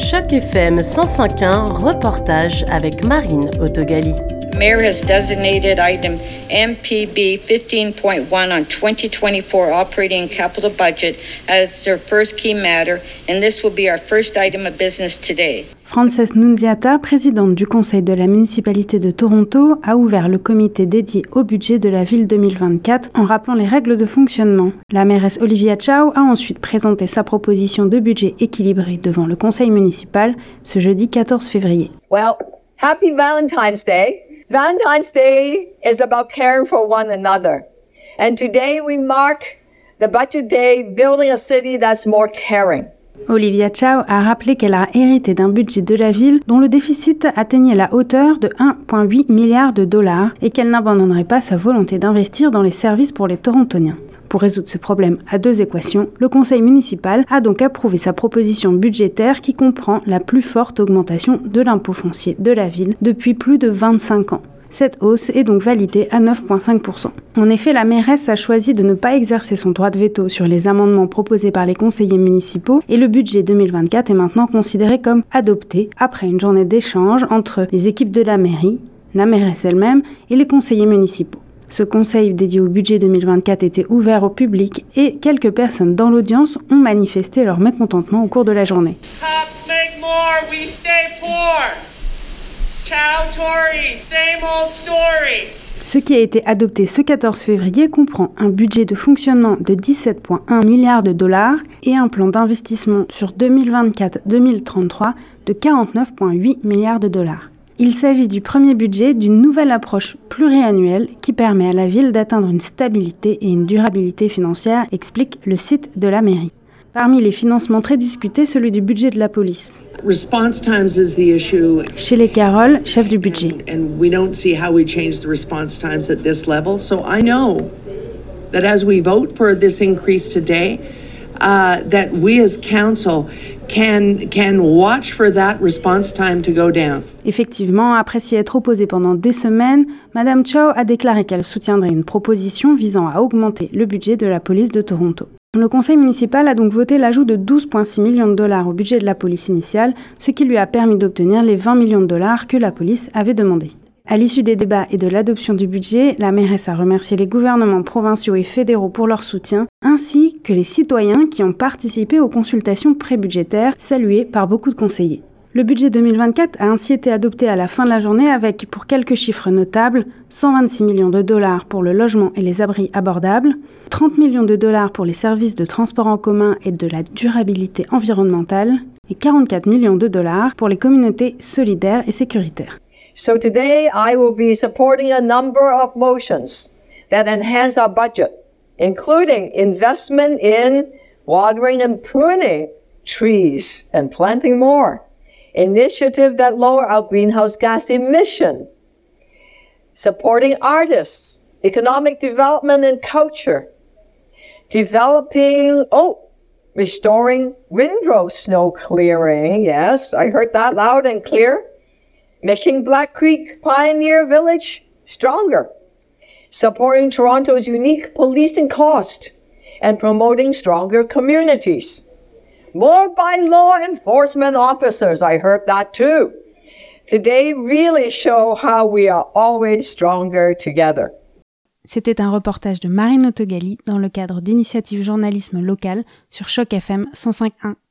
Choc FM 105.1, reportage avec Marine Autogali. Mayor has designated item MPB 15.1 on 2024 operating capital budget as their first key matter, and this will be our first item of business today. Frances Nunziata, présidente du conseil de la municipalité de Toronto, a ouvert le comité dédié au budget de la ville 2024 en rappelant les règles de fonctionnement. La mairesse Olivia Chow a ensuite présenté sa proposition de budget équilibré devant le conseil municipal ce jeudi 14 février. Well, happy Valentine's Day. Valentine's Day is about caring for one another. And today we mark the budget day building a city that's more caring. Olivia Chow a rappelé qu'elle a hérité d'un budget de la ville dont le déficit atteignait la hauteur de 1,8 milliard de dollars et qu'elle n'abandonnerait pas sa volonté d'investir dans les services pour les Torontoniens. Pour résoudre ce problème à deux équations, le conseil municipal a donc approuvé sa proposition budgétaire qui comprend la plus forte augmentation de l'impôt foncier de la ville depuis plus de 25 ans. Cette hausse est donc validée à 9,5%. En effet, la mairesse a choisi de ne pas exercer son droit de veto sur les amendements proposés par les conseillers municipaux et le budget 2024 est maintenant considéré comme adopté après une journée d'échange entre les équipes de la mairie, la mairesse elle-même et les conseillers municipaux. Ce conseil dédié au budget 2024 était ouvert au public et quelques personnes dans l'audience ont manifesté leur mécontentement au cours de la journée. Cops make more, we stay poor. Ciao Tory, same old story. Ce qui a été adopté ce 14 février comprend un budget de fonctionnement de 17,1 milliards de dollars et un plan d'investissement sur 2024-2033 de 49,8 milliards de dollars. Il s'agit du premier budget d'une nouvelle approche pluriannuelle qui permet à la ville d'atteindre une stabilité et une durabilité financière, explique le site de la mairie. Parmi les financements très discutés, celui du budget de la police. Response times is the issue. Chez les Carroll, chef du budget. And we don't see how we change the response times at this level. So I know that as we vote for this increase today, uh, that we as council can, can watch for that response time to go down. Effectivement, après s'y être opposée pendant des semaines, Madame Chow a déclaré qu'elle soutiendrait une proposition visant à augmenter le budget de la police de Toronto. Le conseil municipal a donc voté l'ajout de 12,6 millions de dollars au budget de la police initiale, ce qui lui a permis d'obtenir les 20 millions de dollars que la police avait demandé. À l'issue des débats et de l'adoption du budget, la mairesse a remercié les gouvernements provinciaux et fédéraux pour leur soutien, ainsi que les citoyens qui ont participé aux consultations prébudgétaires, saluées par beaucoup de conseillers. Le budget 2024 a ainsi été adopté à la fin de la journée avec, pour quelques chiffres notables, 126 millions de dollars pour le logement et les abris abordables, 30 millions de dollars pour les services de transport en commun et de la durabilité environnementale, et 44 millions de dollars pour les communautés solidaires et sécuritaires. So today I will be supporting a number of motions that enhance our budget, including investment in watering and pruning trees and planting more. Initiative that lower our greenhouse gas emission, supporting artists, economic development and culture, developing, oh, restoring windrow snow clearing. Yes, I heard that loud and clear. Making Black Creek Pioneer Village stronger, supporting Toronto's unique policing cost, and promoting stronger communities. More by law enforcement officers. I heard that too. Today really show how we are always stronger together. C'était un reportage de Marine Autogali dans le cadre d'initiatives journalisme local sur Choc FM 105.1.